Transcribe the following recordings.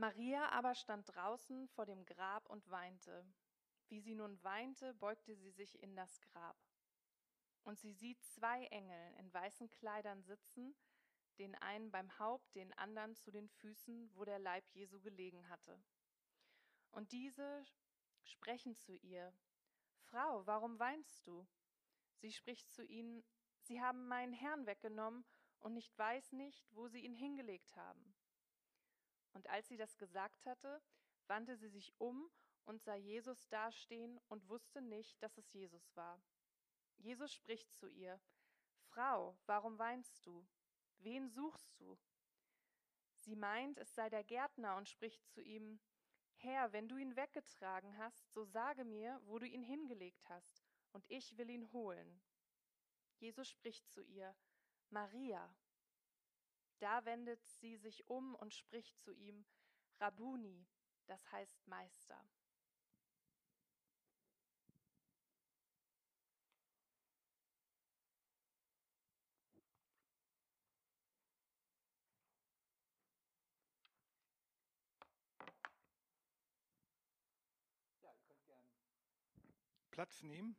Maria aber stand draußen vor dem Grab und weinte. Wie sie nun weinte, beugte sie sich in das Grab. Und sie sieht zwei Engel in weißen Kleidern sitzen, den einen beim Haupt, den anderen zu den Füßen, wo der Leib Jesu gelegen hatte. Und diese sprechen zu ihr, Frau, warum weinst du? Sie spricht zu ihnen, Sie haben meinen Herrn weggenommen und nicht weiß nicht, wo sie ihn hingelegt haben. Und als sie das gesagt hatte, wandte sie sich um und sah Jesus dastehen und wusste nicht, dass es Jesus war. Jesus spricht zu ihr, Frau, warum weinst du? Wen suchst du? Sie meint, es sei der Gärtner und spricht zu ihm, Herr, wenn du ihn weggetragen hast, so sage mir, wo du ihn hingelegt hast, und ich will ihn holen. Jesus spricht zu ihr, Maria. Da wendet sie sich um und spricht zu ihm, Rabuni, das heißt Meister. Ja, ihr könnt gern Platz nehmen.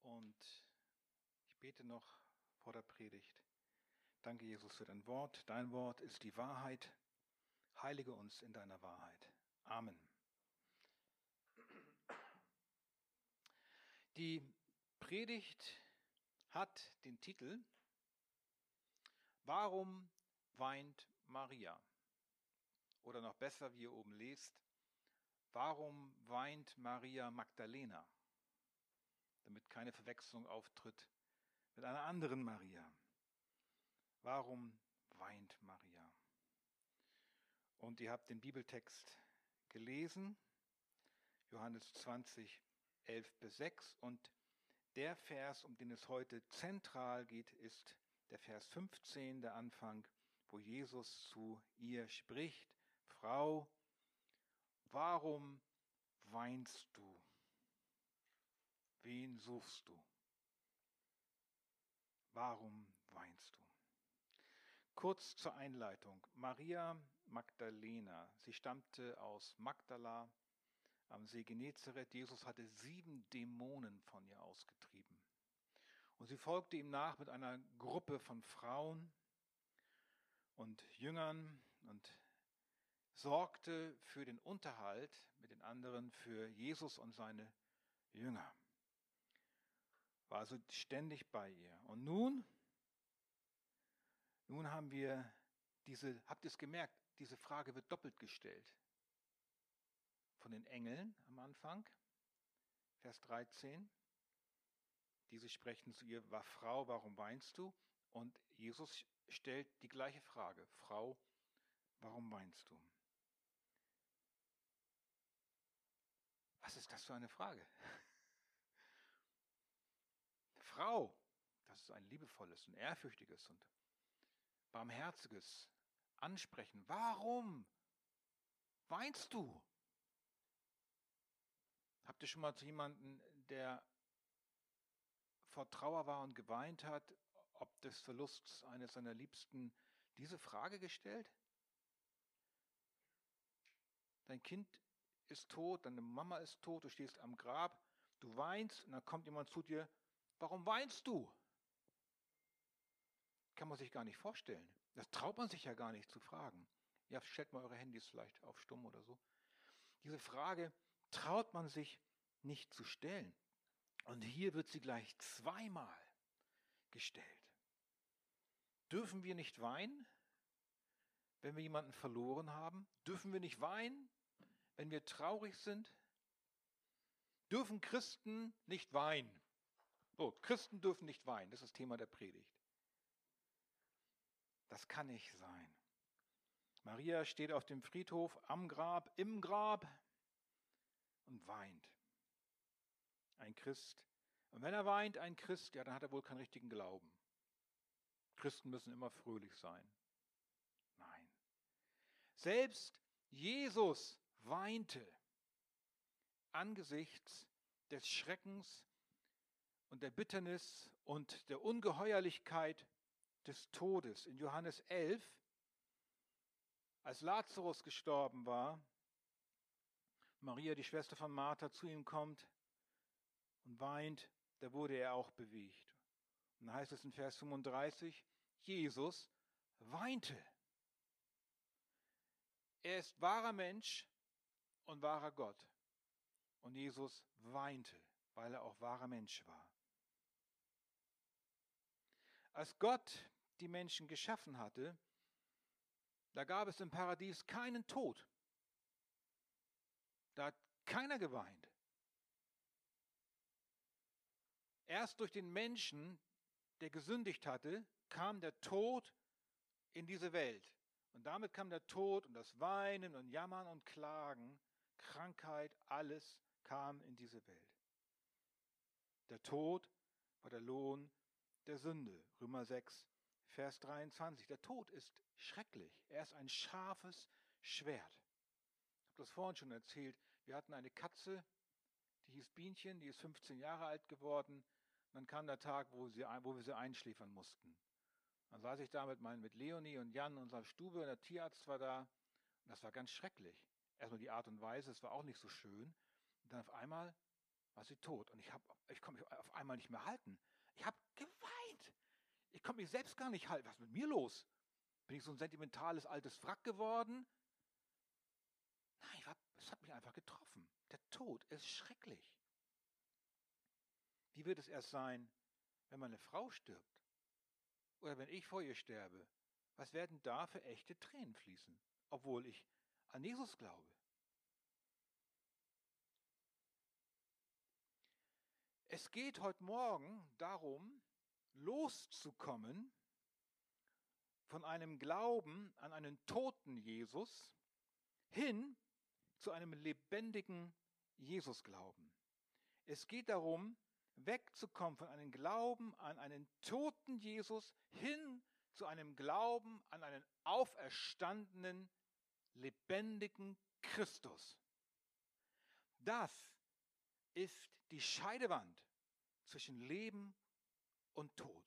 Und ich bete noch vor der Predigt. Danke, Jesus, für dein Wort. Dein Wort ist die Wahrheit. Heilige uns in deiner Wahrheit. Amen. Die Predigt hat den Titel Warum weint Maria? Oder noch besser, wie ihr oben lest, Warum weint Maria Magdalena? Damit keine Verwechslung auftritt mit einer anderen Maria. Warum weint Maria? Und ihr habt den Bibeltext gelesen, Johannes 20, 11 bis 6. Und der Vers, um den es heute zentral geht, ist der Vers 15, der Anfang, wo Jesus zu ihr spricht, Frau, Warum weinst du? Wen suchst du? Warum weinst du? Kurz zur Einleitung. Maria Magdalena, sie stammte aus Magdala am See Genezareth. Jesus hatte sieben Dämonen von ihr ausgetrieben. Und sie folgte ihm nach mit einer Gruppe von Frauen und Jüngern und sorgte für den Unterhalt mit den anderen für Jesus und seine Jünger. War also ständig bei ihr. Und nun, nun haben wir diese, habt ihr es gemerkt, diese Frage wird doppelt gestellt. Von den Engeln am Anfang, Vers 13. Diese sprechen zu ihr, war Frau, warum weinst du? Und Jesus stellt die gleiche Frage, Frau, warum weinst du? Was ist das für eine Frage? Frau, das ist ein liebevolles und ehrfürchtiges und barmherziges Ansprechen. Warum weinst du? Habt ihr schon mal zu jemandem, der vor Trauer war und geweint hat, ob des Verlusts eines seiner Liebsten, diese Frage gestellt? Dein Kind ist tot, deine Mama ist tot, du stehst am Grab, du weinst und dann kommt jemand zu dir, warum weinst du? Kann man sich gar nicht vorstellen. Das traut man sich ja gar nicht zu fragen. Ja, stellt mal eure Handys vielleicht auf stumm oder so. Diese Frage traut man sich nicht zu stellen. Und hier wird sie gleich zweimal gestellt. Dürfen wir nicht weinen, wenn wir jemanden verloren haben? Dürfen wir nicht weinen, wenn wir traurig sind? Dürfen Christen nicht weinen? Oh, Christen dürfen nicht weinen, das ist das Thema der Predigt. Das kann nicht sein. Maria steht auf dem Friedhof am Grab, im Grab und weint. Ein Christ. Und wenn er weint, ein Christ, ja, dann hat er wohl keinen richtigen Glauben. Christen müssen immer fröhlich sein. Nein. Selbst Jesus weinte angesichts des Schreckens und der Bitternis und der Ungeheuerlichkeit des Todes. In Johannes 11 Als Lazarus gestorben war, Maria, die Schwester von Martha, zu ihm kommt und weint, da wurde er auch bewegt. Und dann heißt es in Vers 35, Jesus weinte. Er ist wahrer Mensch und wahrer Gott. Und Jesus weinte, weil er auch wahrer Mensch war. Als Gott die Menschen geschaffen hatte, da gab es im Paradies keinen Tod. Da hat keiner geweint. Erst durch den Menschen, der gesündigt hatte, kam der Tod in diese Welt. Und damit kam der Tod und das Weinen und Jammern und Klagen, Krankheit, alles kam in diese Welt. Der Tod war der Lohn der Sünde. Römer 6, Vers 23. Der Tod ist schrecklich. Er ist ein scharfes Schwert. Ich habe das vorhin schon erzählt. Wir hatten eine Katze, die hieß Bienchen, die ist 15 Jahre alt geworden. dann kam der Tag, wo, sie, wo wir sie einschläfern mussten. Dann saß ich da mit, mein, mit Leonie und Jan in unserer Stube, und der Tierarzt war da. Und das war ganz schrecklich. Erstmal die Art und Weise, es war auch nicht so schön. Und dann auf einmal war sie tot. Und ich, ich konnte mich auf einmal nicht mehr halten. Ich habe geweint. Ich konnte mich selbst gar nicht halten. Was ist mit mir los? Bin ich so ein sentimentales altes Wrack geworden? Nein, es hat mich einfach getroffen. Der Tod ist schrecklich. Wie wird es erst sein, wenn meine Frau stirbt? Oder wenn ich vor ihr sterbe? Was werden da für echte Tränen fließen, obwohl ich an Jesus glaube? Es geht heute Morgen darum, loszukommen von einem Glauben an einen toten Jesus hin zu einem lebendigen Jesus-Glauben. Es geht darum, wegzukommen von einem Glauben an einen toten Jesus hin zu einem Glauben an einen auferstandenen, lebendigen Christus. Das ist die Scheidewand zwischen Leben und Tod.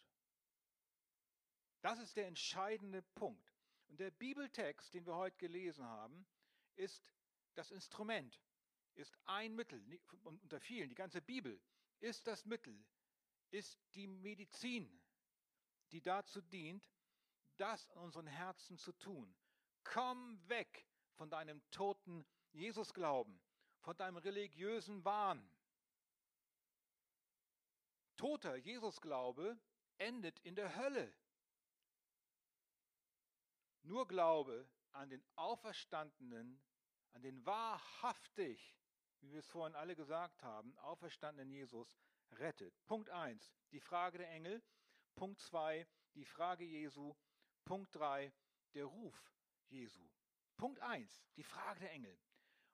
Das ist der entscheidende Punkt. Und der Bibeltext, den wir heute gelesen haben, ist das Instrument, ist ein Mittel unter vielen. Die ganze Bibel ist das Mittel, ist die Medizin, die dazu dient, das in unseren Herzen zu tun. Komm weg von deinem toten Jesusglauben, von deinem religiösen Wahn, Toter Jesusglaube endet in der Hölle. Nur Glaube an den Auferstandenen, an den wahrhaftig, wie wir es vorhin alle gesagt haben, auferstandenen Jesus rettet. Punkt 1, die Frage der Engel. Punkt 2, die Frage Jesu. Punkt 3, der Ruf Jesu. Punkt 1, die Frage der Engel.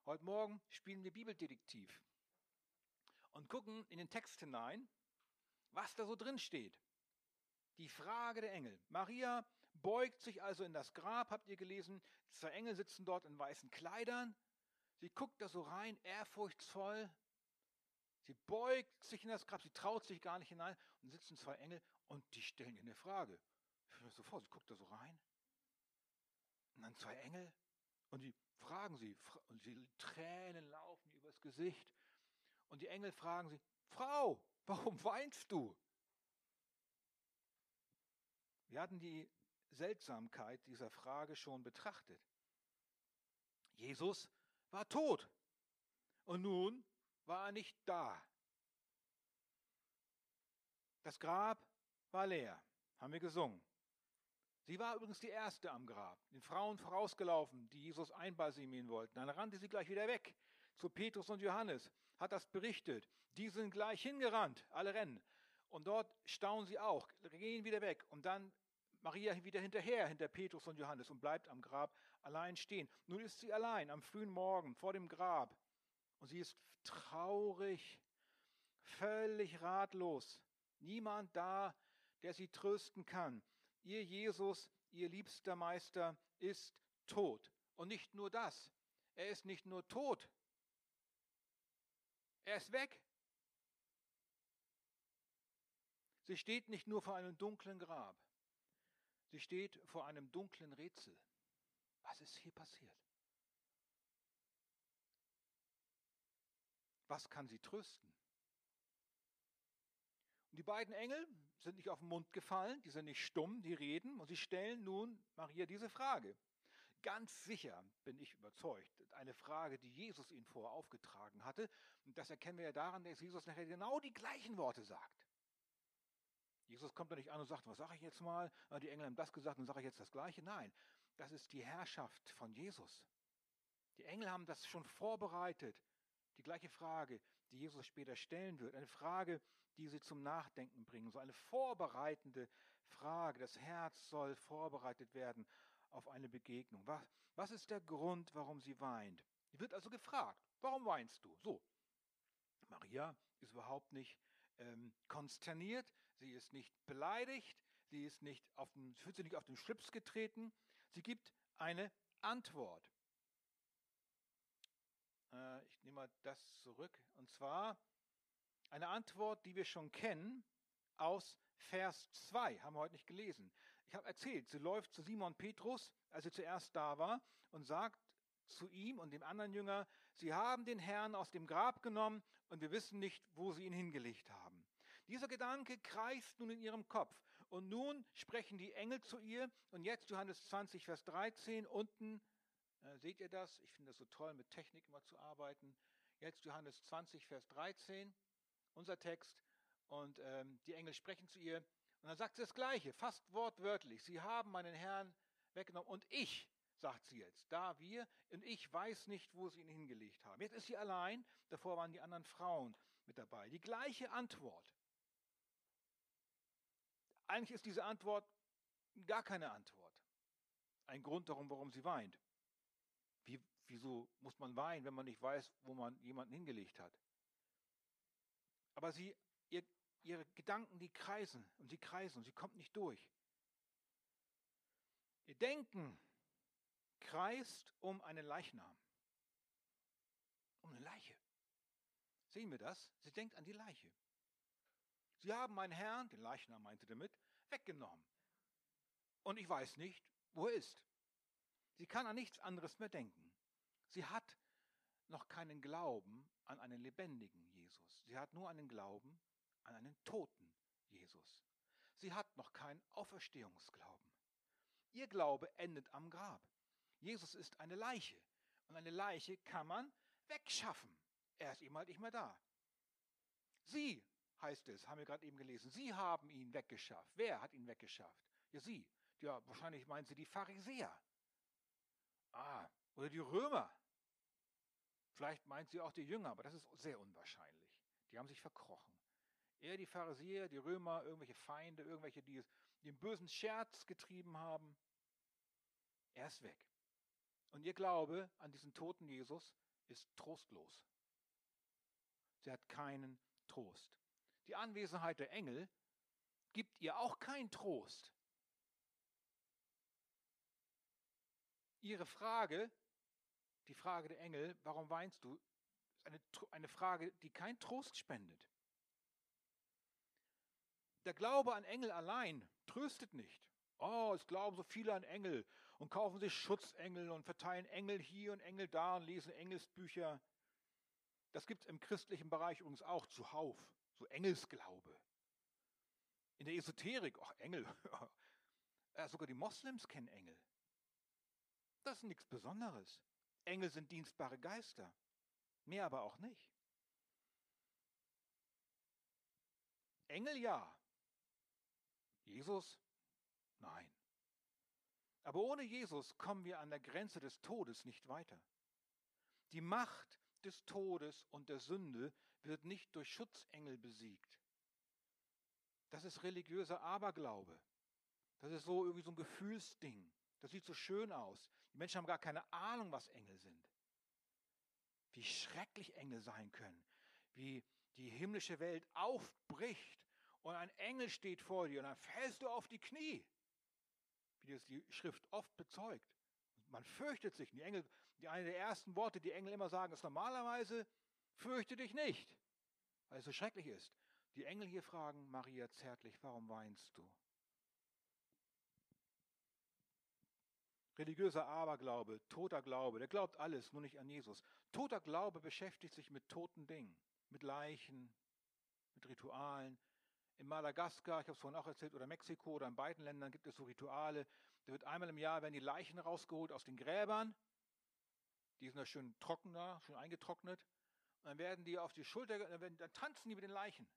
Heute Morgen spielen wir Bibeldetektiv und gucken in den Text hinein was da so drin steht. Die Frage der Engel. Maria beugt sich also in das Grab, habt ihr gelesen. Zwei Engel sitzen dort in weißen Kleidern. Sie guckt da so rein, ehrfurchtsvoll. Sie beugt sich in das Grab, sie traut sich gar nicht hinein und sitzen zwei Engel und die stellen ihr eine Frage. Ich mir so vor, sie guckt da so rein. Und dann zwei Engel und die fragen sie, und die Tränen laufen übers Gesicht. Und die Engel fragen sie, Frau, Warum weinst du? Wir hatten die Seltsamkeit dieser Frage schon betrachtet. Jesus war tot und nun war er nicht da. Das Grab war leer, haben wir gesungen. Sie war übrigens die erste am Grab, den Frauen vorausgelaufen, die Jesus einbalsamieren wollten. Dann rannte sie gleich wieder weg zu Petrus und Johannes, hat das berichtet. Die sind gleich hingerannt, alle rennen. Und dort staunen sie auch, gehen wieder weg. Und dann Maria wieder hinterher, hinter Petrus und Johannes und bleibt am Grab allein stehen. Nun ist sie allein am frühen Morgen vor dem Grab. Und sie ist traurig, völlig ratlos. Niemand da, der sie trösten kann. Ihr Jesus, ihr liebster Meister, ist tot. Und nicht nur das. Er ist nicht nur tot, er ist weg. Sie steht nicht nur vor einem dunklen Grab, sie steht vor einem dunklen Rätsel. Was ist hier passiert? Was kann sie trösten? Und die beiden Engel sind nicht auf den Mund gefallen, die sind nicht stumm, die reden und sie stellen nun Maria diese Frage. Ganz sicher bin ich überzeugt, eine Frage, die Jesus ihnen vorher aufgetragen hatte. Und das erkennen wir ja daran, dass Jesus nachher genau die gleichen Worte sagt. Jesus kommt da nicht an und sagt, was sage ich jetzt mal? Ah, die Engel haben das gesagt und sage ich jetzt das Gleiche. Nein, das ist die Herrschaft von Jesus. Die Engel haben das schon vorbereitet. Die gleiche Frage, die Jesus später stellen wird. Eine Frage, die sie zum Nachdenken bringen. So eine vorbereitende Frage. Das Herz soll vorbereitet werden auf eine Begegnung. Was, was ist der Grund, warum sie weint? Sie wird also gefragt, warum weinst du? So. Maria ist überhaupt nicht ähm, konsterniert, sie ist nicht beleidigt, sie ist nicht auf den, fühlt sich nicht auf den Schlips getreten. Sie gibt eine Antwort. Äh, ich nehme mal das zurück. Und zwar eine Antwort, die wir schon kennen aus Vers 2, haben wir heute nicht gelesen. Ich habe erzählt, sie läuft zu Simon Petrus, als sie zuerst da war, und sagt zu ihm und dem anderen Jünger, sie haben den Herrn aus dem Grab genommen und wir wissen nicht, wo sie ihn hingelegt haben. Dieser Gedanke kreist nun in ihrem Kopf. Und nun sprechen die Engel zu ihr. Und jetzt Johannes 20, Vers 13, unten äh, seht ihr das? Ich finde das so toll, mit Technik immer zu arbeiten. Jetzt Johannes 20, Vers 13, unser Text. Und ähm, die Engel sprechen zu ihr. Und dann sagt sie das Gleiche, fast wortwörtlich. Sie haben meinen Herrn weggenommen. Und ich, sagt sie jetzt, da wir, und ich weiß nicht, wo sie ihn hingelegt haben. Jetzt ist sie allein. Davor waren die anderen Frauen mit dabei. Die gleiche Antwort. Eigentlich ist diese Antwort gar keine Antwort. Ein Grund darum, warum sie weint. Wie, wieso muss man weinen, wenn man nicht weiß, wo man jemanden hingelegt hat? Aber sie, ihre Gedanken, die kreisen und sie kreisen und sie kommt nicht durch. Ihr Denken kreist um einen Leichnam. Um eine Leiche. Sehen wir das? Sie denkt an die Leiche. Sie haben meinen Herrn, den Leichnam meinte damit, weggenommen. Und ich weiß nicht, wo er ist. Sie kann an nichts anderes mehr denken. Sie hat noch keinen Glauben an einen lebendigen Jesus. Sie hat nur einen Glauben an einen toten Jesus. Sie hat noch keinen Auferstehungsglauben. Ihr Glaube endet am Grab. Jesus ist eine Leiche. Und eine Leiche kann man wegschaffen. Er ist eben halt nicht mehr da. Sie, heißt es, haben wir gerade eben gelesen, sie haben ihn weggeschafft. Wer hat ihn weggeschafft? Ja, sie. Ja, wahrscheinlich meinen sie die Pharisäer. Ah, oder die Römer. Vielleicht meint sie auch die Jünger, aber das ist sehr unwahrscheinlich. Die haben sich verkrochen. Eher die Pharisäer, die Römer, irgendwelche Feinde, irgendwelche, die, einen bösen Scherz getrieben haben. Er ist weg. Und ihr Glaube an diesen toten Jesus ist trostlos. Sie hat keinen Trost. Die Anwesenheit der Engel gibt ihr auch keinen Trost. Ihre Frage, die Frage der Engel, warum weinst du, ist eine, eine Frage, die keinen Trost spendet. Der Glaube an Engel allein tröstet nicht. Oh, es glauben so viele an Engel und kaufen sich Schutzengel und verteilen Engel hier und Engel da und lesen Engelsbücher. Das gibt es im christlichen Bereich übrigens auch zuhauf, so Engelsglaube. In der Esoterik, ach Engel, ja, sogar die Moslems kennen Engel. Das ist nichts Besonderes. Engel sind dienstbare Geister. Mehr aber auch nicht. Engel ja. Jesus? Nein. Aber ohne Jesus kommen wir an der Grenze des Todes nicht weiter. Die Macht des Todes und der Sünde wird nicht durch Schutzengel besiegt. Das ist religiöser Aberglaube. Das ist so irgendwie so ein Gefühlsding. Das sieht so schön aus. Die Menschen haben gar keine Ahnung, was Engel sind. Wie schrecklich Engel sein können. Wie die himmlische Welt aufbricht und ein Engel steht vor dir und dann fällst du auf die Knie. Wie das die Schrift oft bezeugt. Man fürchtet sich. Die Engel, die eine der ersten Worte, die Engel immer sagen, ist normalerweise, fürchte dich nicht, weil es so schrecklich ist. Die Engel hier fragen Maria zärtlich, warum weinst du? religiöser Aberglaube, toter Glaube, der glaubt alles, nur nicht an Jesus. Toter Glaube beschäftigt sich mit toten Dingen, mit Leichen, mit Ritualen. In Madagaskar, ich habe es vorhin auch erzählt, oder Mexiko oder in beiden Ländern gibt es so Rituale. Da wird einmal im Jahr werden die Leichen rausgeholt aus den Gräbern. Die sind da schön trockener, schön eingetrocknet. Und dann werden die auf die Schulter, dann, werden, dann tanzen die mit den Leichen.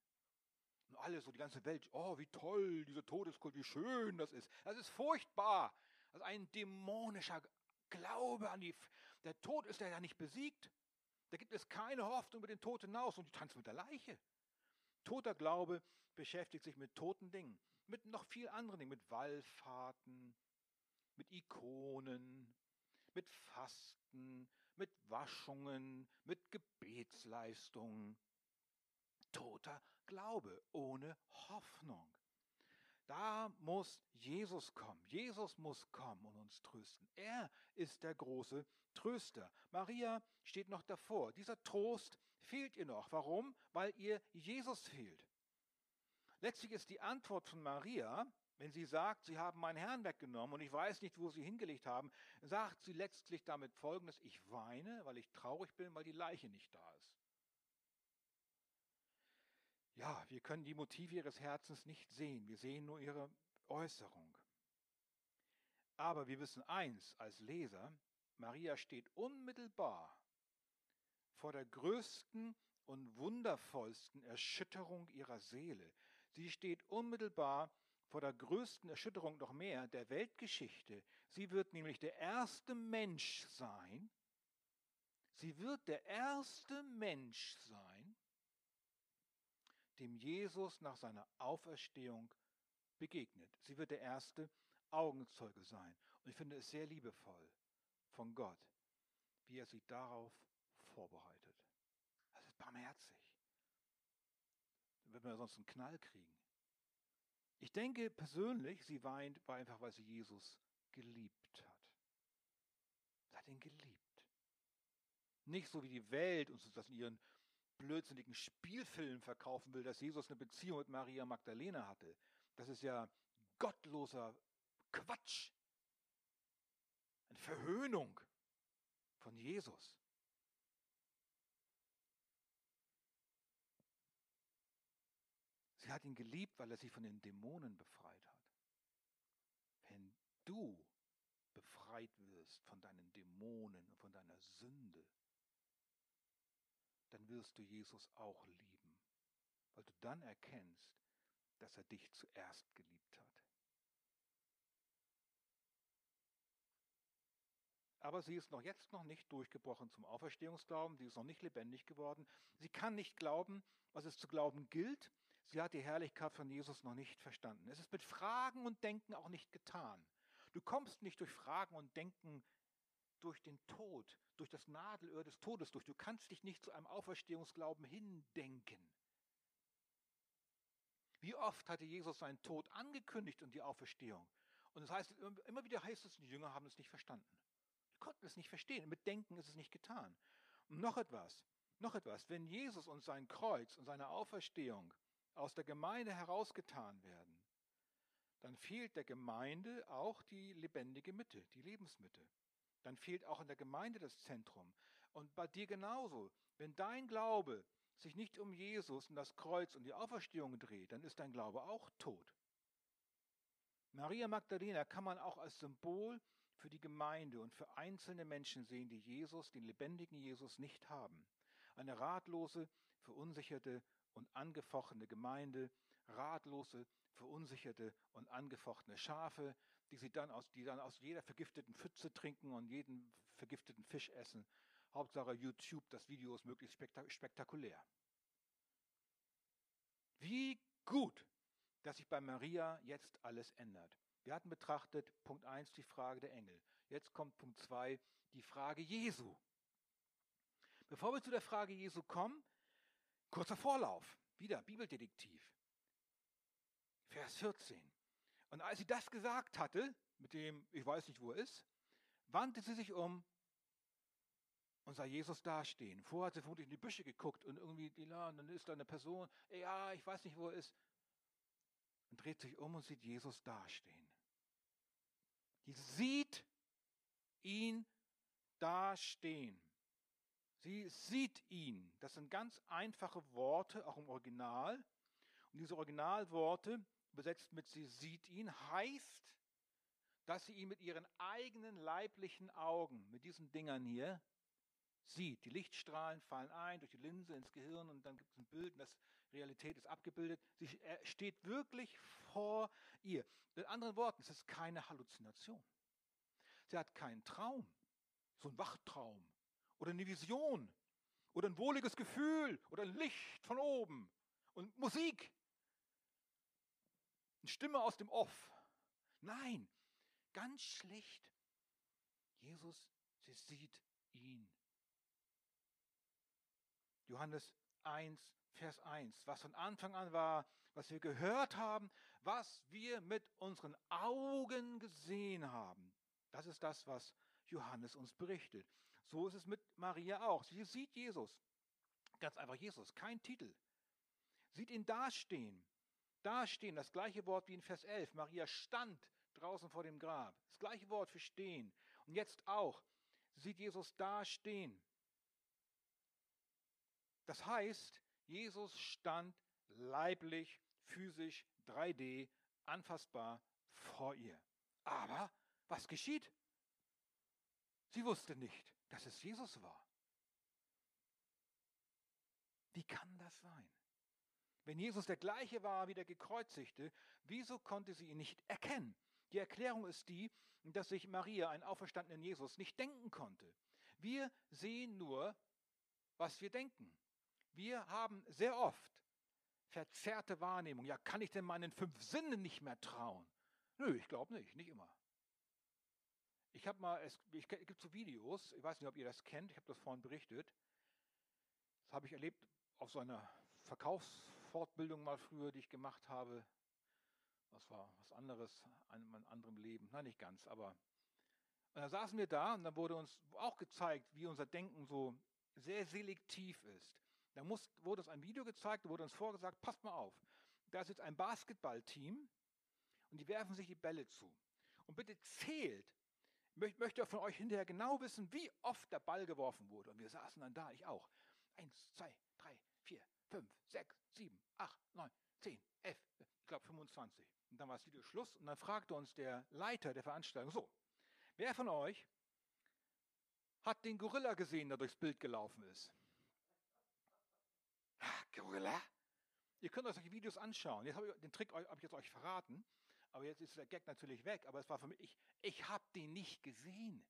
Und alle so, die ganze Welt, oh, wie toll, diese Todeskult, wie schön das ist. Das ist furchtbar. Das ist ein dämonischer Glaube an die. Der Tod ist ja nicht besiegt. Da gibt es keine Hoffnung über den Tod hinaus und die tanzen mit der Leiche. Toter Glaube beschäftigt sich mit toten Dingen, mit noch viel anderen Dingen, mit Wallfahrten, mit Ikonen, mit Fasten, mit Waschungen, mit Gebetsleistungen. Toter Glaube ohne Hoffnung. Da muss Jesus kommen. Jesus muss kommen und uns trösten. Er ist der große Tröster. Maria steht noch davor. Dieser Trost fehlt ihr noch. Warum? Weil ihr Jesus fehlt. Letztlich ist die Antwort von Maria, wenn sie sagt, sie haben meinen Herrn weggenommen und ich weiß nicht, wo sie hingelegt haben, sagt sie letztlich damit Folgendes, ich weine, weil ich traurig bin, weil die Leiche nicht da ist. Ja, wir können die Motive ihres Herzens nicht sehen, wir sehen nur ihre Äußerung. Aber wir wissen eins als Leser, Maria steht unmittelbar vor der größten und wundervollsten Erschütterung ihrer Seele. Sie steht unmittelbar vor der größten Erschütterung noch mehr der Weltgeschichte. Sie wird nämlich der erste Mensch sein. Sie wird der erste Mensch sein, dem Jesus nach seiner Auferstehung begegnet. Sie wird der erste Augenzeuge sein. Und ich finde es sehr liebevoll von Gott, wie er sie darauf vorbereitet. Das ist barmherzig. Da wird man sonst einen Knall kriegen. Ich denke persönlich, sie weint, einfach, weil sie Jesus geliebt hat. Sie hat ihn geliebt. Nicht so wie die Welt uns das in ihren blödsinnigen Spielfilm verkaufen will, dass Jesus eine Beziehung mit Maria Magdalena hatte. Das ist ja gottloser Quatsch. Eine Verhöhnung von Jesus. Hat ihn geliebt, weil er sie von den Dämonen befreit hat. Wenn du befreit wirst von deinen Dämonen und von deiner Sünde, dann wirst du Jesus auch lieben, weil du dann erkennst, dass er dich zuerst geliebt hat. Aber sie ist noch jetzt noch nicht durchgebrochen zum Auferstehungsglauben, sie ist noch nicht lebendig geworden. Sie kann nicht glauben, was es zu glauben gilt. Sie hat die Herrlichkeit von Jesus noch nicht verstanden. Es ist mit Fragen und Denken auch nicht getan. Du kommst nicht durch Fragen und Denken durch den Tod, durch das Nadelöhr des Todes durch. Du kannst dich nicht zu einem Auferstehungsglauben hindenken. Wie oft hatte Jesus seinen Tod angekündigt und die Auferstehung? Und das heißt, immer wieder heißt es, die Jünger haben es nicht verstanden. Die konnten es nicht verstehen. Mit Denken ist es nicht getan. Und noch etwas, noch etwas. Wenn Jesus und sein Kreuz und seine Auferstehung aus der Gemeinde herausgetan werden, dann fehlt der Gemeinde auch die lebendige Mitte, die Lebensmitte dann fehlt auch in der Gemeinde das Zentrum. Und bei dir genauso. Wenn dein Glaube sich nicht um Jesus und das Kreuz und die Auferstehung dreht, dann ist dein Glaube auch tot. Maria Magdalena kann man auch als Symbol für die Gemeinde und für einzelne Menschen sehen, die Jesus, den lebendigen Jesus, nicht haben. Eine ratlose, verunsicherte und angefochtene Gemeinde, ratlose, verunsicherte und angefochtene Schafe, die sie dann aus, die dann aus jeder vergifteten Pfütze trinken und jeden vergifteten Fisch essen. Hauptsache YouTube, das Video ist möglichst spektakulär. Wie gut, dass sich bei Maria jetzt alles ändert. Wir hatten betrachtet, Punkt 1, die Frage der Engel. Jetzt kommt Punkt 2, die Frage Jesu. Bevor wir zu der Frage Jesu kommen, kurzer Vorlauf. Wieder Bibeldetektiv. Vers 14. Und als sie das gesagt hatte, mit dem, ich weiß nicht, wo er ist, wandte sie sich um und sah Jesus dastehen. Vorher hat sie vermutlich in die Büsche geguckt und irgendwie, ja, und dann ist da eine Person, ja, ich weiß nicht, wo er ist. Und dreht sich um und sieht Jesus dastehen. Die sieht ihn dastehen. Sie sieht ihn. Das sind ganz einfache Worte, auch im Original. Und diese Originalworte, übersetzt mit sie sieht ihn, heißt, dass sie ihn mit ihren eigenen leiblichen Augen, mit diesen Dingern hier, sieht. Die Lichtstrahlen fallen ein durch die Linse ins Gehirn und dann gibt es ein Bild und das Realität ist abgebildet. Sie steht wirklich vor ihr. Mit anderen Worten, es ist keine Halluzination. Sie hat keinen Traum, so ein Wachtraum oder eine Vision oder ein wohliges Gefühl oder Licht von oben und Musik. Eine Stimme aus dem Off. Nein, ganz schlicht. Jesus, sie sieht ihn. Johannes 1, Vers 1, was von Anfang an war, was wir gehört haben, was wir mit unseren Augen gesehen haben. Das ist das, was Johannes uns berichtet. So ist es mit Maria auch. Sie sieht Jesus. Ganz einfach Jesus, kein Titel. Sieht ihn dastehen. Dastehen, das gleiche Wort wie in Vers 11. Maria stand draußen vor dem Grab. Das gleiche Wort für stehen. Und jetzt auch. Sie sieht Jesus dastehen. Das heißt, Jesus stand leiblich, physisch, 3D, anfassbar vor ihr. Aber was geschieht? Sie wusste nicht, dass es Jesus war. Wie kann das sein? Wenn Jesus der gleiche war wie der gekreuzigte, wieso konnte sie ihn nicht erkennen? Die Erklärung ist die, dass sich Maria, einen auferstandenen Jesus, nicht denken konnte. Wir sehen nur, was wir denken. Wir haben sehr oft verzerrte Wahrnehmung. Ja, kann ich denn meinen fünf Sinnen nicht mehr trauen? Nö, ich glaube nicht, nicht immer. Ich habe mal, es, ich, es gibt so Videos, ich weiß nicht, ob ihr das kennt, ich habe das vorhin berichtet. Das habe ich erlebt auf so einer Verkaufsfortbildung mal früher, die ich gemacht habe. Das war was anderes in meinem anderen Leben. Nein, nicht ganz, aber. Und da saßen wir da und dann wurde uns auch gezeigt, wie unser Denken so sehr selektiv ist. Da muss, wurde uns ein Video gezeigt, da wurde uns vorgesagt, passt mal auf, da ist jetzt ein Basketballteam und die werfen sich die Bälle zu. Und bitte zählt, möchte von euch hinterher genau wissen, wie oft der Ball geworfen wurde. Und wir saßen dann da, ich auch. Eins, zwei, drei, vier, fünf, sechs, sieben, acht, neun, zehn, elf, ich glaube 25. Und dann war das Video Schluss und dann fragte uns der Leiter der Veranstaltung, so, wer von euch hat den Gorilla gesehen, der durchs Bild gelaufen ist? Gorilla? Ihr könnt euch solche Videos anschauen. Jetzt ich, den Trick habe ich jetzt euch verraten, aber jetzt ist der Gag natürlich weg. Aber es war für mich, ich, ich habe den nicht gesehen.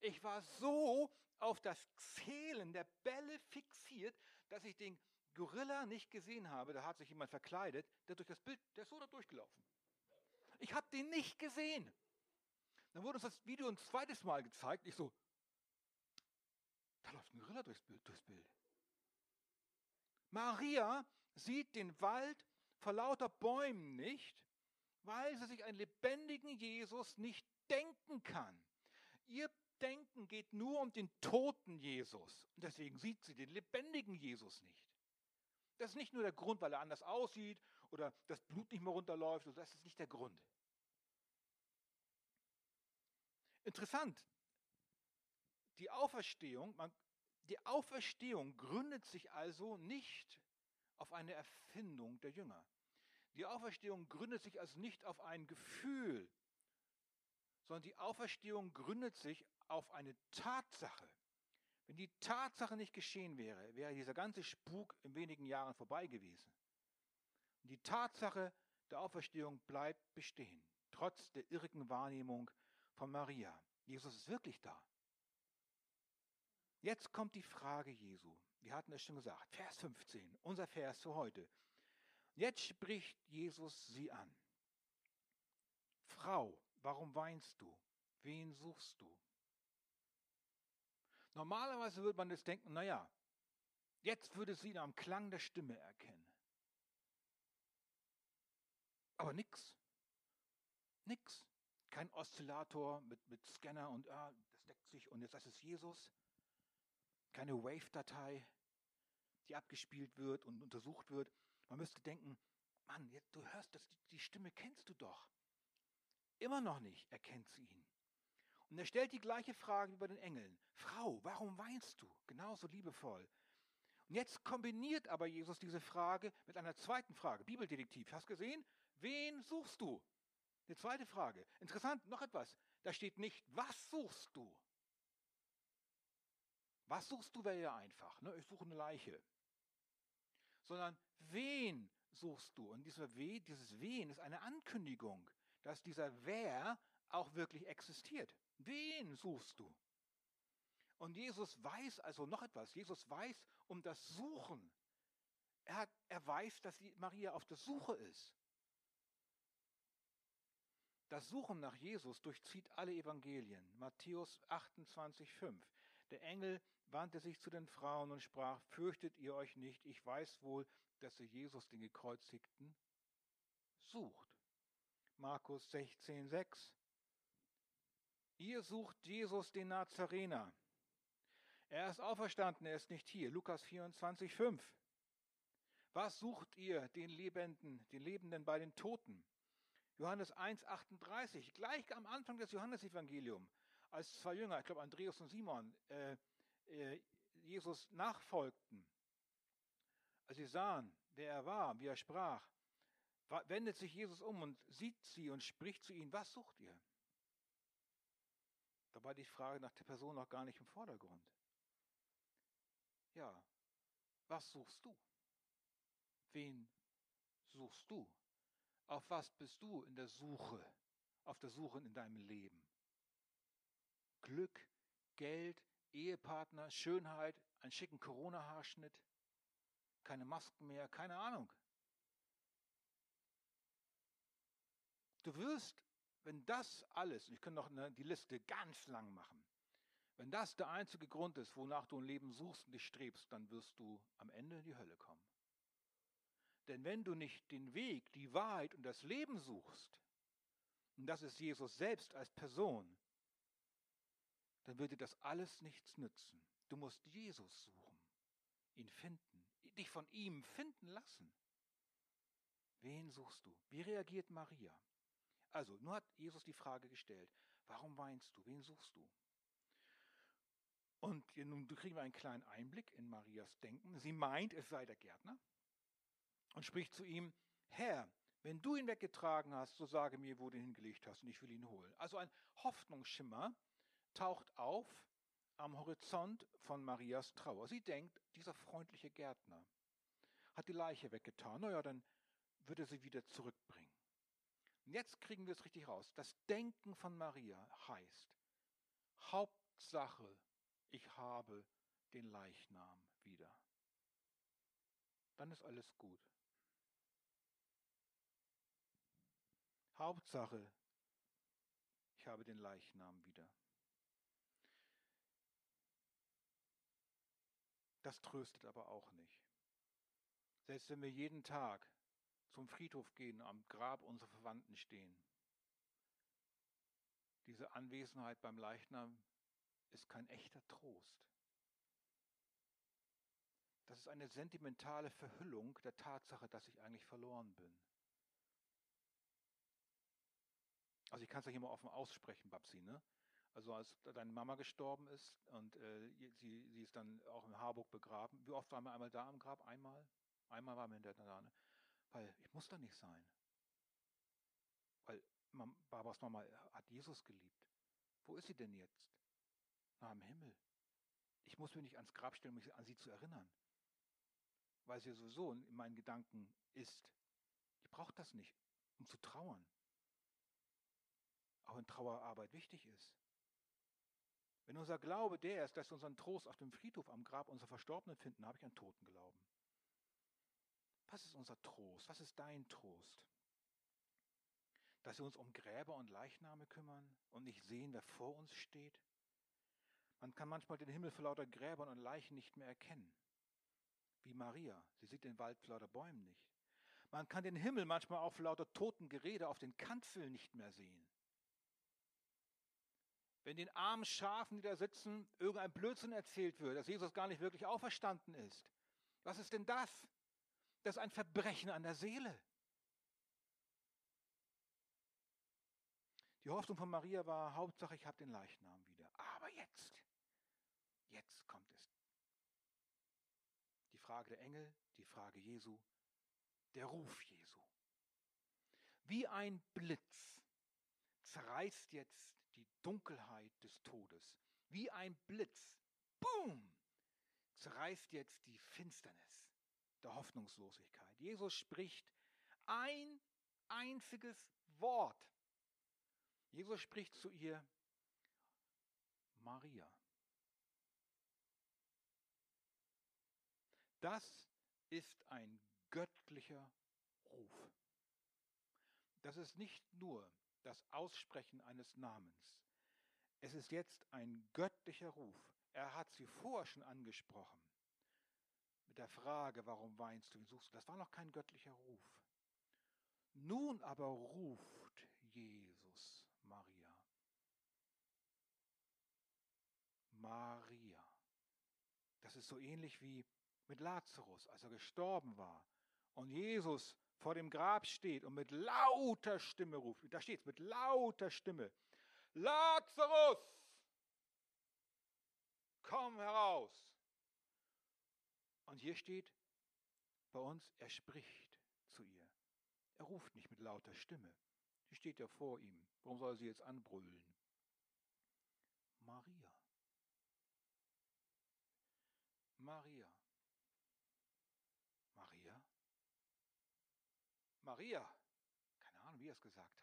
Ich war so auf das Zählen der Bälle fixiert, dass ich den Gorilla nicht gesehen habe. Da hat sich jemand verkleidet, der durch das Bild, der ist so da durchgelaufen. Ich habe den nicht gesehen. Dann wurde uns das Video ein zweites Mal gezeigt. Ich so, da läuft ein Gorilla durchs Bild. Durchs Bild. Maria sieht den Wald vor lauter Bäumen nicht, weil sie sich einen lebendigen Jesus nicht denken kann. Ihr Denken geht nur um den toten Jesus. Und deswegen sieht sie den lebendigen Jesus nicht. Das ist nicht nur der Grund, weil er anders aussieht oder das Blut nicht mehr runterläuft. Das ist nicht der Grund. Interessant. Die Auferstehung, man die Auferstehung gründet sich also nicht auf eine Erfindung der Jünger. Die Auferstehung gründet sich also nicht auf ein Gefühl, sondern die Auferstehung gründet sich auf eine Tatsache. Wenn die Tatsache nicht geschehen wäre, wäre dieser ganze Spuk in wenigen Jahren vorbei gewesen. Und die Tatsache der Auferstehung bleibt bestehen, trotz der irrigen Wahrnehmung von Maria. Jesus ist wirklich da. Jetzt kommt die Frage Jesu. Wir hatten es schon gesagt. Vers 15, unser Vers für heute. Jetzt spricht Jesus sie an. Frau, warum weinst du? Wen suchst du? Normalerweise würde man jetzt denken, naja, jetzt würde sie ihn am Klang der Stimme erkennen. Aber nix. Nix. Kein Oszillator mit, mit Scanner und ah, das deckt sich und jetzt ist es Jesus keine Wave-Datei, die abgespielt wird und untersucht wird. Man müsste denken, Mann, jetzt, du hörst das, die Stimme kennst du doch. Immer noch nicht erkennt sie ihn. Und er stellt die gleiche Frage wie bei den Engeln. Frau, warum weinst du? Genauso liebevoll. Und jetzt kombiniert aber Jesus diese Frage mit einer zweiten Frage. Bibeldetektiv, hast gesehen? Wen suchst du? Eine zweite Frage. Interessant, noch etwas. Da steht nicht, was suchst du? Was suchst du wäre ja einfach. Ne? Ich suche eine Leiche. Sondern wen suchst du? Und dieser We, dieses Wen ist eine Ankündigung, dass dieser Wer auch wirklich existiert. Wen suchst du? Und Jesus weiß also noch etwas. Jesus weiß um das Suchen. Er, hat, er weiß, dass Maria auf der Suche ist. Das Suchen nach Jesus durchzieht alle Evangelien. Matthäus 28, 5. Der Engel wandte sich zu den Frauen und sprach, fürchtet ihr euch nicht, ich weiß wohl, dass ihr Jesus, den Gekreuzigten, sucht. Markus 16, 6. Ihr sucht Jesus, den Nazarener. Er ist auferstanden, er ist nicht hier. Lukas 24, 5. Was sucht ihr den Lebenden, den Lebenden bei den Toten? Johannes 1, 38. Gleich am Anfang des Johannesevangeliums, als zwei Jünger, ich glaube Andreas und Simon, äh, Jesus nachfolgten, als sie sahen, wer er war, wie er sprach, wendet sich Jesus um und sieht sie und spricht zu ihnen, was sucht ihr? Dabei die Frage nach der Person noch gar nicht im Vordergrund. Ja, was suchst du? Wen suchst du? Auf was bist du in der Suche, auf der Suche in deinem Leben? Glück, Geld, Ehepartner, Schönheit, einen schicken Corona-Haarschnitt, keine Masken mehr, keine Ahnung. Du wirst, wenn das alles, ich kann noch eine, die Liste ganz lang machen, wenn das der einzige Grund ist, wonach du ein Leben suchst und dich strebst, dann wirst du am Ende in die Hölle kommen. Denn wenn du nicht den Weg, die Wahrheit und das Leben suchst, und das ist Jesus selbst als Person, dann dir das alles nichts nützen. Du musst Jesus suchen, ihn finden, dich von ihm finden lassen. Wen suchst du? Wie reagiert Maria? Also, nur hat Jesus die Frage gestellt, warum weinst du? Wen suchst du? Und nun kriegen wir einen kleinen Einblick in Marias Denken. Sie meint, es sei der Gärtner und spricht zu ihm, Herr, wenn du ihn weggetragen hast, so sage mir, wo du ihn hingelegt hast und ich will ihn holen. Also ein Hoffnungsschimmer, taucht auf am Horizont von Marias Trauer. Sie denkt, dieser freundliche Gärtner hat die Leiche weggetan. Naja, dann wird er sie wieder zurückbringen. Und jetzt kriegen wir es richtig raus. Das Denken von Maria heißt, Hauptsache, ich habe den Leichnam wieder. Dann ist alles gut. Hauptsache, ich habe den Leichnam wieder. Das tröstet aber auch nicht. Selbst wenn wir jeden Tag zum Friedhof gehen, am Grab unserer Verwandten stehen, diese Anwesenheit beim Leichnam ist kein echter Trost. Das ist eine sentimentale Verhüllung der Tatsache, dass ich eigentlich verloren bin. Also ich kann es hier mal offen aussprechen, Babsi, ne? Also als deine Mama gestorben ist und äh, sie, sie ist dann auch in Harburg begraben. Wie oft waren wir einmal da am Grab? Einmal? Einmal waren wir hinterher da. Ne? Weil ich muss da nicht sein. Weil Barbaras Mama hat Jesus geliebt. Wo ist sie denn jetzt? Na, im Himmel. Ich muss mich nicht ans Grab stellen, um mich an sie zu erinnern. Weil sie sowieso in meinen Gedanken ist. Ich brauche das nicht, um zu trauern. Auch wenn Trauerarbeit wichtig ist. Wenn unser Glaube der ist, dass wir unseren Trost auf dem Friedhof am Grab unserer Verstorbenen finden, habe ich einen Totenglauben. Was ist unser Trost? Was ist dein Trost? Dass wir uns um Gräber und Leichname kümmern und nicht sehen, wer vor uns steht? Man kann manchmal den Himmel vor lauter Gräbern und Leichen nicht mehr erkennen. Wie Maria, sie sieht den Wald vor lauter Bäumen nicht. Man kann den Himmel manchmal auch vor lauter toten Gerede auf den Kanzeln nicht mehr sehen wenn den armen Schafen, die da sitzen, irgendein Blödsinn erzählt wird, dass Jesus gar nicht wirklich auferstanden ist. Was ist denn das? Das ist ein Verbrechen an der Seele. Die Hoffnung von Maria war, Hauptsache, ich habe den Leichnam wieder. Aber jetzt, jetzt kommt es. Die Frage der Engel, die Frage Jesu, der Ruf Jesu. Wie ein Blitz zerreißt jetzt Dunkelheit des Todes. Wie ein Blitz, boom, zerreißt jetzt die Finsternis der Hoffnungslosigkeit. Jesus spricht ein einziges Wort. Jesus spricht zu ihr, Maria. Das ist ein göttlicher Ruf. Das ist nicht nur das Aussprechen eines Namens. Es ist jetzt ein göttlicher Ruf. Er hat sie vorher schon angesprochen. Mit der Frage, warum weinst du, wen suchst du? Das war noch kein göttlicher Ruf. Nun aber ruft Jesus Maria. Maria. Das ist so ähnlich wie mit Lazarus, als er gestorben war und Jesus vor dem Grab steht und mit lauter Stimme ruft. Da steht es mit lauter Stimme. Lazarus, komm heraus. Und hier steht bei uns, er spricht zu ihr. Er ruft nicht mit lauter Stimme. Die steht ja vor ihm. Warum soll er sie jetzt anbrüllen? Maria. Maria. Maria. Maria. Keine Ahnung, wie er es gesagt hat.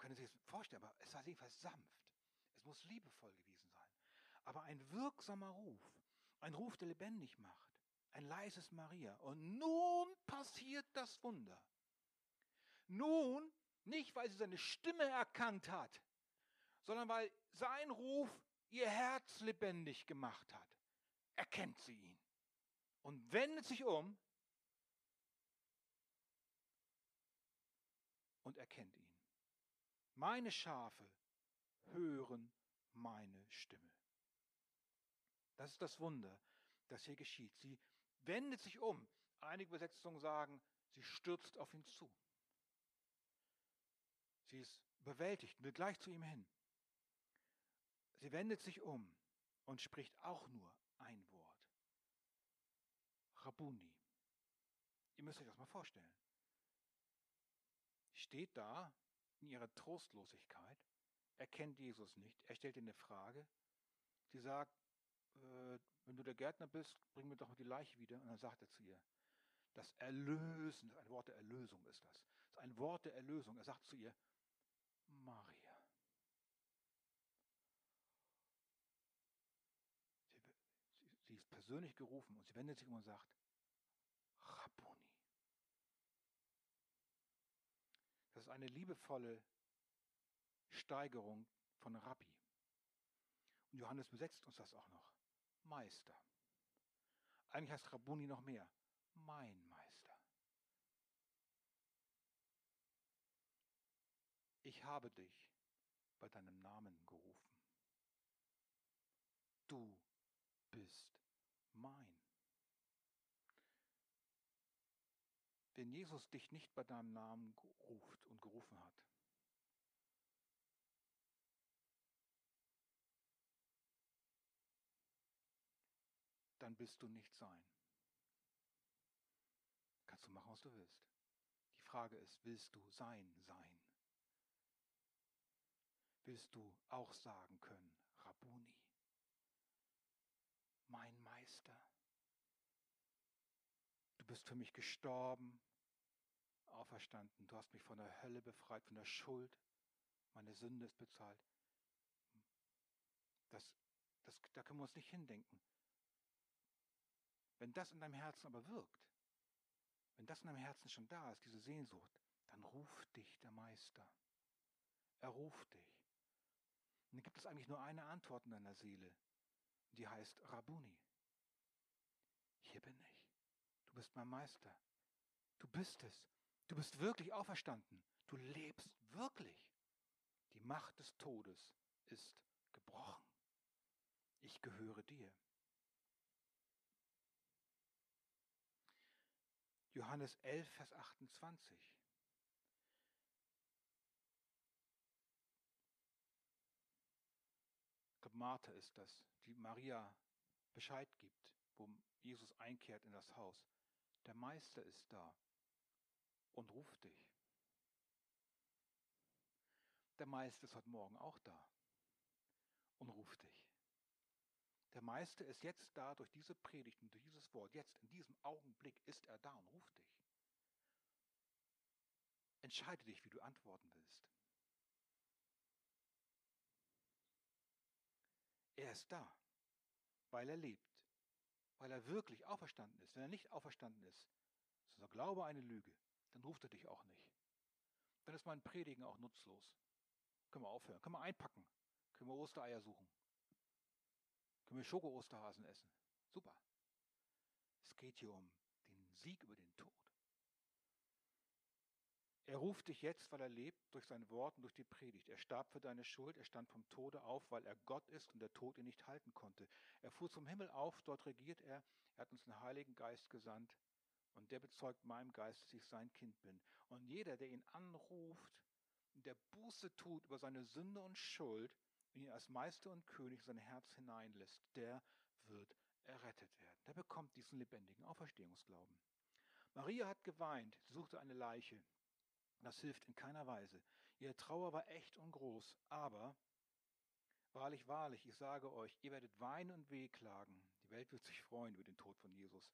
Können Sie sich das vorstellen, aber es war jedenfalls sanft. Es muss liebevoll gewesen sein. Aber ein wirksamer Ruf. Ein Ruf, der lebendig macht. Ein leises Maria. Und nun passiert das Wunder. Nun, nicht weil sie seine Stimme erkannt hat, sondern weil sein Ruf ihr Herz lebendig gemacht hat, erkennt sie ihn und wendet sich um und erkennt ihn. Meine Schafe hören meine Stimme. Das ist das Wunder, das hier geschieht. Sie wendet sich um. Einige Übersetzungen sagen, sie stürzt auf ihn zu. Sie ist überwältigt und will gleich zu ihm hin. Sie wendet sich um und spricht auch nur ein Wort. Rabuni. Ihr müsst euch das mal vorstellen. Steht da in ihrer Trostlosigkeit, erkennt Jesus nicht. Er stellt ihr eine Frage. Sie sagt, äh, wenn du der Gärtner bist, bring mir doch die Leiche wieder. Und dann sagt er zu ihr, das Erlösen, ein Wort der Erlösung ist das. Das ist ein Wort der Erlösung. Er sagt zu ihr, Maria. Sie, sie, sie ist persönlich gerufen und sie wendet sich um und sagt, Das ist eine liebevolle Steigerung von Rabbi. Und Johannes besetzt uns das auch noch. Meister. Eigentlich heißt Rabboni noch mehr. Mein Meister. Ich habe dich bei deinem Namen gerufen. Du bist mein. Wenn Jesus dich nicht bei deinem Namen ruft und gerufen hat, dann bist du nicht sein. Kannst du machen, was du willst. Die Frage ist, willst du sein sein? Willst du auch sagen können, Rabuni, mein Meister? Du bist für mich gestorben, auferstanden. Du hast mich von der Hölle befreit, von der Schuld. Meine Sünde ist bezahlt. Das, das, da können wir uns nicht hindenken. Wenn das in deinem Herzen aber wirkt, wenn das in deinem Herzen schon da ist, diese Sehnsucht, dann ruft dich der Meister. Er ruft dich. Und dann gibt es eigentlich nur eine Antwort in deiner Seele, die heißt Rabuni. Hier bin ich. Du bist mein Meister. Du bist es. Du bist wirklich auferstanden. Du lebst wirklich. Die Macht des Todes ist gebrochen. Ich gehöre dir. Johannes 11, Vers 28. Ich glaube, Martha ist das, die Maria Bescheid gibt, wo Jesus einkehrt in das Haus. Der Meister ist da und ruft dich. Der Meister ist heute Morgen auch da und ruft dich. Der Meister ist jetzt da durch diese Predigt und durch dieses Wort. Jetzt in diesem Augenblick ist er da und ruft dich. Entscheide dich, wie du antworten willst. Er ist da, weil er lebt, weil er wirklich auferstanden ist. Wenn er nicht auferstanden ist, ist unser Glaube eine Lüge, dann ruft er dich auch nicht. Dann ist mein Predigen auch nutzlos. Können wir aufhören, können wir einpacken, können wir Ostereier suchen, können wir Schoko-Osterhasen essen. Super. Es geht hier um den Sieg über den Tod. Er ruft dich jetzt, weil er lebt, durch sein Wort und durch die Predigt. Er starb für deine Schuld, er stand vom Tode auf, weil er Gott ist und der Tod ihn nicht halten konnte. Er fuhr zum Himmel auf, dort regiert er, er hat uns den Heiligen Geist gesandt und der bezeugt meinem Geist, dass ich sein Kind bin. Und jeder, der ihn anruft, der Buße tut über seine Sünde und Schuld, ihn als Meister und König sein Herz hineinlässt, der wird errettet werden. Der bekommt diesen lebendigen Auferstehungsglauben. Maria hat geweint, sie suchte eine Leiche. Das hilft in keiner Weise. Ihre Trauer war echt und groß, aber wahrlich, wahrlich, ich sage euch, ihr werdet weinen und wehklagen. Die Welt wird sich freuen über den Tod von Jesus.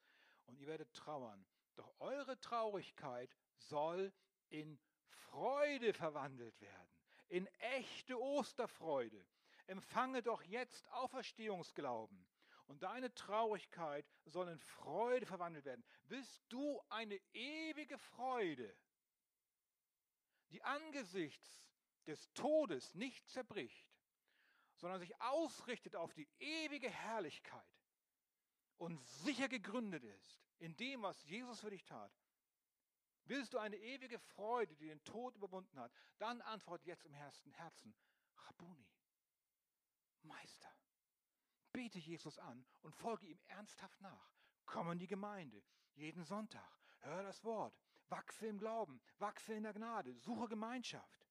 Und ihr werdet trauern. Doch eure Traurigkeit soll in Freude verwandelt werden, in echte Osterfreude. Empfange doch jetzt Auferstehungsglauben. Und deine Traurigkeit soll in Freude verwandelt werden. Bist du eine ewige Freude? die angesichts des Todes nicht zerbricht, sondern sich ausrichtet auf die ewige Herrlichkeit und sicher gegründet ist in dem, was Jesus für dich tat, willst du eine ewige Freude, die den Tod überwunden hat, dann antworte jetzt im Herzen, Rabuni, Meister, bete Jesus an und folge ihm ernsthaft nach. Komm in die Gemeinde, jeden Sonntag, hör das Wort, Wachse im Glauben, wachse in der Gnade, suche Gemeinschaft.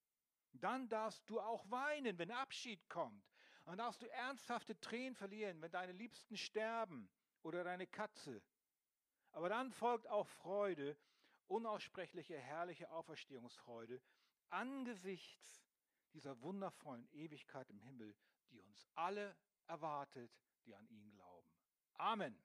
Dann darfst du auch weinen, wenn Abschied kommt. Dann darfst du ernsthafte Tränen verlieren, wenn deine Liebsten sterben oder deine Katze. Aber dann folgt auch Freude, unaussprechliche, herrliche Auferstehungsfreude angesichts dieser wundervollen Ewigkeit im Himmel, die uns alle erwartet, die an ihn glauben. Amen.